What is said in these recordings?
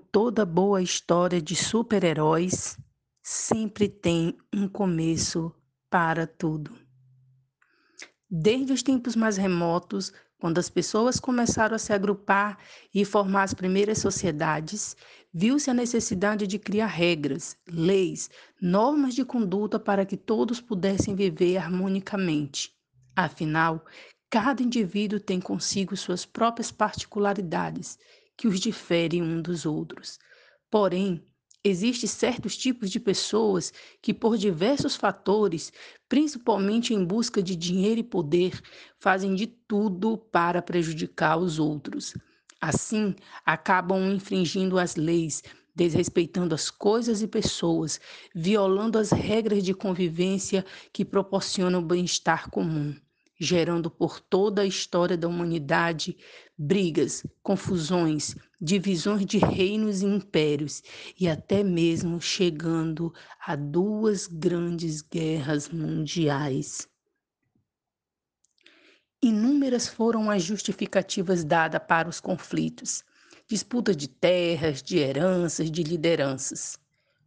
toda boa história de super-heróis, sempre tem um começo para tudo. Desde os tempos mais remotos, quando as pessoas começaram a se agrupar e formar as primeiras sociedades, viu-se a necessidade de criar regras, leis, normas de conduta para que todos pudessem viver harmonicamente. Afinal, cada indivíduo tem consigo suas próprias particularidades que os diferem um dos outros. Porém, Existem certos tipos de pessoas que, por diversos fatores, principalmente em busca de dinheiro e poder, fazem de tudo para prejudicar os outros. Assim, acabam infringindo as leis, desrespeitando as coisas e pessoas, violando as regras de convivência que proporcionam o bem-estar comum gerando por toda a história da humanidade brigas, confusões, divisões de reinos e impérios e até mesmo chegando a duas grandes guerras mundiais. Inúmeras foram as justificativas dadas para os conflitos, disputa de terras, de heranças, de lideranças.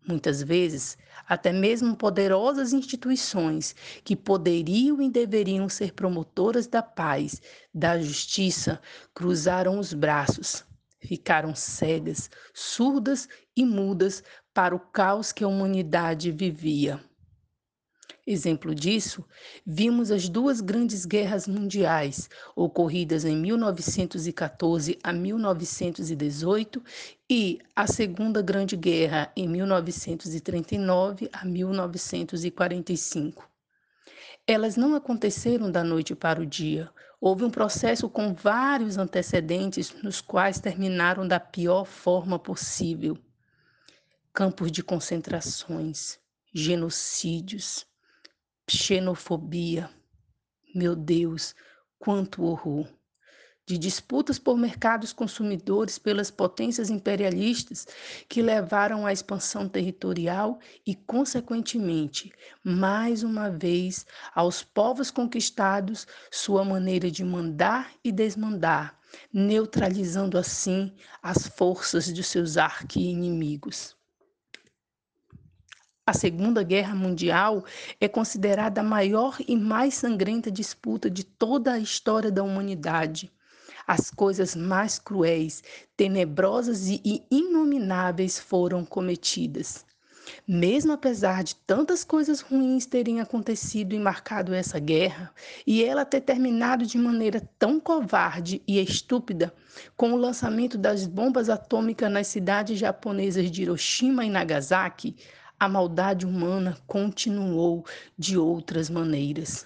Muitas vezes, até mesmo poderosas instituições que poderiam e deveriam ser promotoras da paz, da justiça, cruzaram os braços, ficaram cegas, surdas e mudas para o caos que a humanidade vivia. Exemplo disso, vimos as duas grandes guerras mundiais, ocorridas em 1914 a 1918, e a Segunda Grande Guerra em 1939 a 1945. Elas não aconteceram da noite para o dia. Houve um processo com vários antecedentes, nos quais terminaram da pior forma possível. Campos de concentrações, genocídios, xenofobia. Meu Deus, quanto horror! De disputas por mercados consumidores pelas potências imperialistas que levaram à expansão territorial e, consequentemente, mais uma vez, aos povos conquistados sua maneira de mandar e desmandar, neutralizando assim as forças de seus arqui-inimigos. A Segunda Guerra Mundial é considerada a maior e mais sangrenta disputa de toda a história da humanidade. As coisas mais cruéis, tenebrosas e inomináveis foram cometidas. Mesmo apesar de tantas coisas ruins terem acontecido e marcado essa guerra, e ela ter terminado de maneira tão covarde e estúpida, com o lançamento das bombas atômicas nas cidades japonesas de Hiroshima e Nagasaki, a maldade humana continuou de outras maneiras.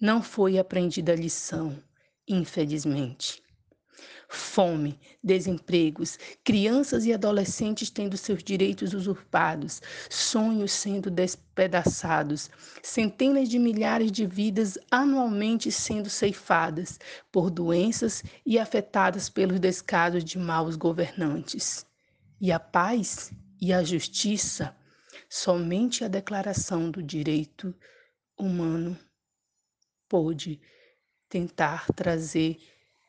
Não foi aprendida a lição, infelizmente. Fome, desempregos, crianças e adolescentes tendo seus direitos usurpados, sonhos sendo despedaçados, centenas de milhares de vidas anualmente sendo ceifadas por doenças e afetadas pelos descasos de maus governantes. E a paz e a justiça Somente a declaração do direito humano pôde tentar trazer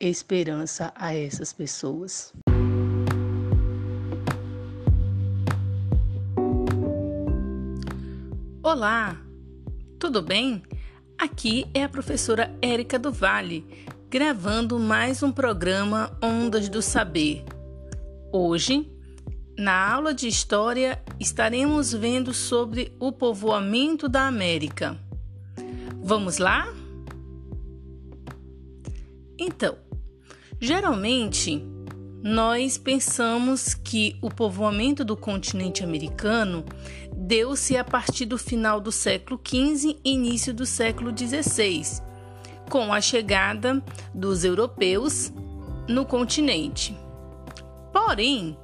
esperança a essas pessoas. Olá, tudo bem? Aqui é a professora Érica do Vale, gravando mais um programa Ondas do Saber. Hoje na aula de História, estaremos vendo sobre o povoamento da América. Vamos lá? Então, geralmente nós pensamos que o povoamento do continente americano deu-se a partir do final do século XV e início do século XVI, com a chegada dos europeus no continente. Porém,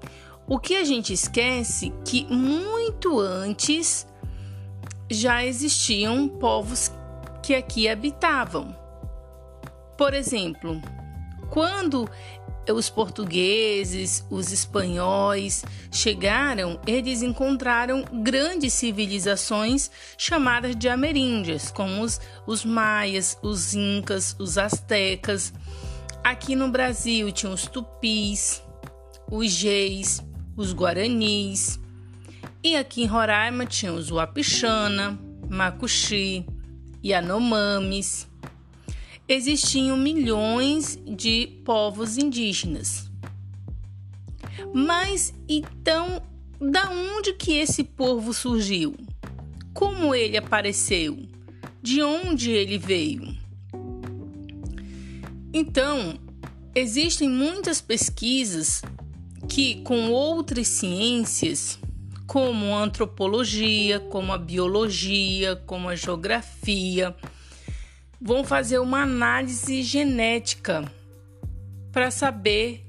o que a gente esquece que muito antes já existiam povos que aqui habitavam. Por exemplo, quando os portugueses, os espanhóis chegaram, eles encontraram grandes civilizações chamadas de ameríndias, como os, os maias, os incas, os astecas. Aqui no Brasil tinham os tupis, os geis, os Guaranis. E aqui em Roraima tinha os Wapixana, Macuxi, Yanomamis. Existiam milhões de povos indígenas. Mas então, da onde que esse povo surgiu? Como ele apareceu? De onde ele veio? Então, existem muitas pesquisas que, com outras ciências, como a antropologia, como a biologia, como a geografia, vão fazer uma análise genética para saber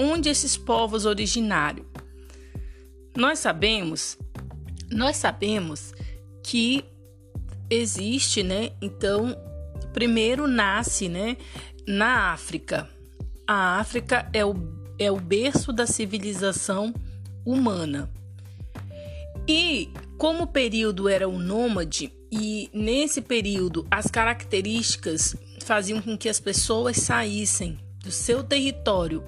onde esses povos originaram. Nós sabemos, nós sabemos que existe, né? Então, primeiro nasce, né, na África. A África é o, é o berço da civilização humana. E como o período era o nômade, e nesse período as características faziam com que as pessoas saíssem do seu território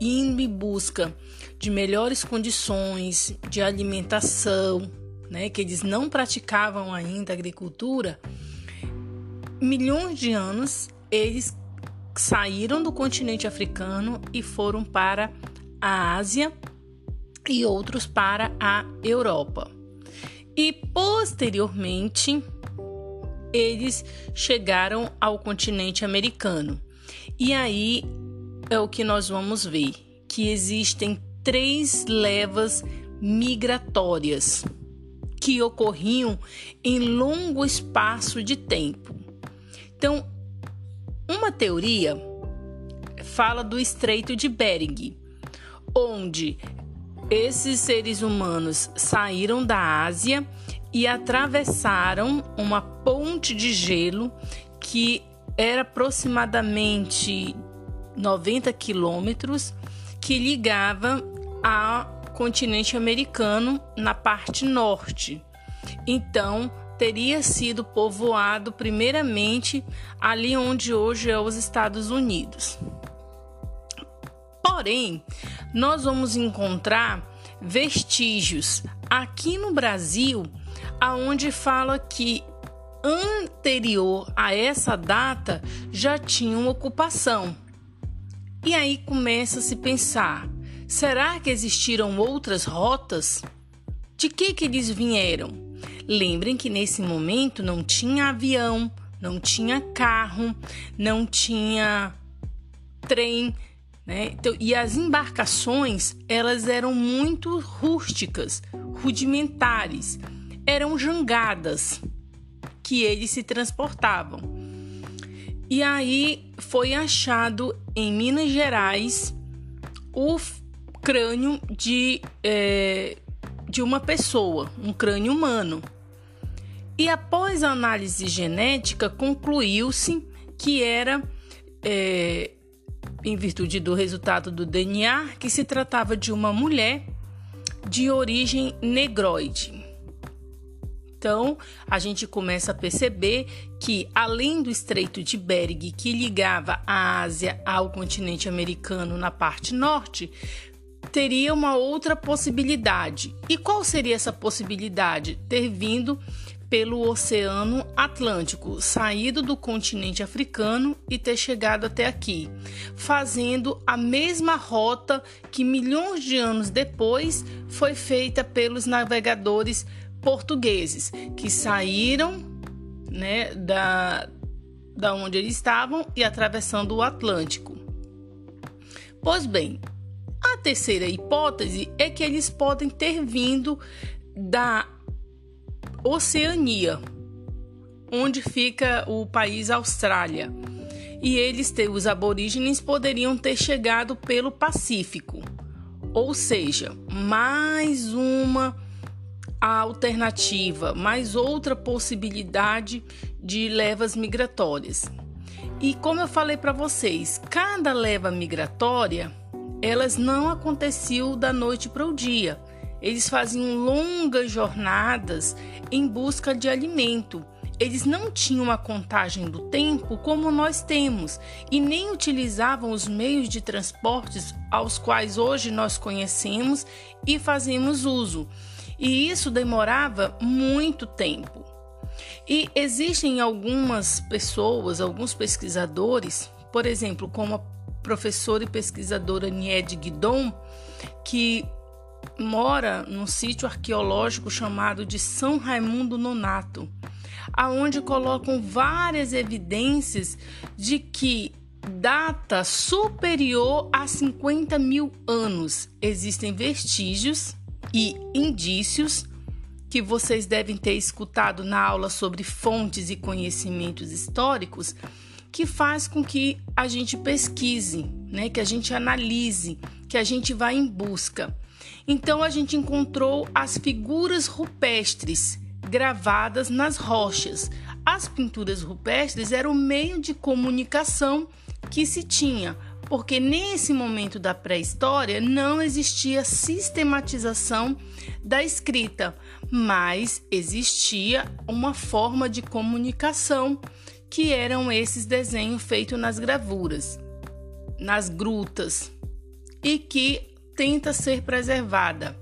indo em busca de melhores condições de alimentação, né, que eles não praticavam ainda agricultura, milhões de anos eles saíram do continente africano e foram para a Ásia e outros para a Europa. E posteriormente eles chegaram ao continente americano. E aí é o que nós vamos ver, que existem três levas migratórias que ocorriam em longo espaço de tempo. Então, uma teoria fala do Estreito de Bering, onde esses seres humanos saíram da Ásia e atravessaram uma ponte de gelo que era aproximadamente 90 quilômetros que ligava ao continente americano na parte norte. Então, teria sido povoado primeiramente ali onde hoje é os Estados Unidos. Porém, nós vamos encontrar vestígios aqui no Brasil, aonde fala que anterior a essa data já tinham ocupação. E aí começa a se pensar: será que existiram outras rotas? De que, que eles vieram? Lembrem que nesse momento não tinha avião, não tinha carro, não tinha trem, né? Então, e as embarcações elas eram muito rústicas, rudimentares, eram jangadas que eles se transportavam. E aí foi achado em Minas Gerais o crânio de, é, de uma pessoa, um crânio humano. E após a análise genética, concluiu-se que era, é, em virtude do resultado do DNA, que se tratava de uma mulher de origem negroide. Então, a gente começa a perceber que, além do Estreito de Bering, que ligava a Ásia ao continente americano na parte norte, teria uma outra possibilidade. E qual seria essa possibilidade? Ter vindo pelo Oceano Atlântico, saído do continente africano e ter chegado até aqui, fazendo a mesma rota que milhões de anos depois foi feita pelos navegadores portugueses que saíram né, da, da onde eles estavam e atravessando o Atlântico. Pois bem, terceira hipótese é que eles podem ter vindo da Oceania, onde fica o país Austrália. E eles, os aborígenes, poderiam ter chegado pelo Pacífico. Ou seja, mais uma alternativa, mais outra possibilidade de levas migratórias. E como eu falei para vocês, cada leva migratória, elas não aconteciam da noite para o dia. Eles faziam longas jornadas em busca de alimento. eles não tinham a contagem do tempo como nós temos e nem utilizavam os meios de transportes aos quais hoje nós conhecemos e fazemos uso. E isso demorava muito tempo. E existem algumas pessoas, alguns pesquisadores, por exemplo, como a professora e pesquisadora Niede Guidon, que mora num sítio arqueológico chamado de São Raimundo Nonato, aonde colocam várias evidências de que data superior a 50 mil anos. Existem vestígios e indícios que vocês devem ter escutado na aula sobre fontes e conhecimentos históricos, que faz com que a gente pesquise, né, que a gente analise, que a gente vá em busca. Então a gente encontrou as figuras rupestres gravadas nas rochas. As pinturas rupestres eram o meio de comunicação que se tinha, porque nesse momento da pré-história não existia sistematização da escrita, mas existia uma forma de comunicação que eram esses desenhos feitos nas gravuras, nas grutas, e que tenta ser preservada.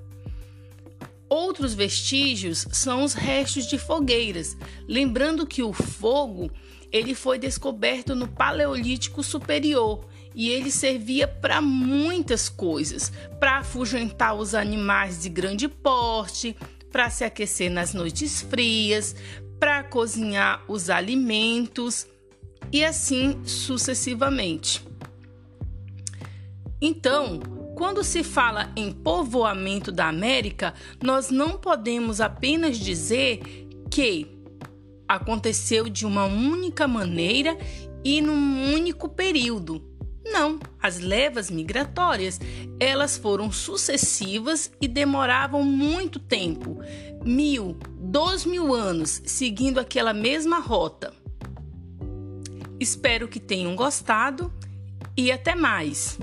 Outros vestígios são os restos de fogueiras, lembrando que o fogo ele foi descoberto no Paleolítico Superior e ele servia para muitas coisas, para afugentar os animais de grande porte, para se aquecer nas noites frias, para cozinhar os alimentos e assim sucessivamente. Então, quando se fala em povoamento da América, nós não podemos apenas dizer que aconteceu de uma única maneira e num único período. Não, as levas migratórias, elas foram sucessivas e demoravam muito tempo, mil, dois mil anos, seguindo aquela mesma rota. Espero que tenham gostado e até mais!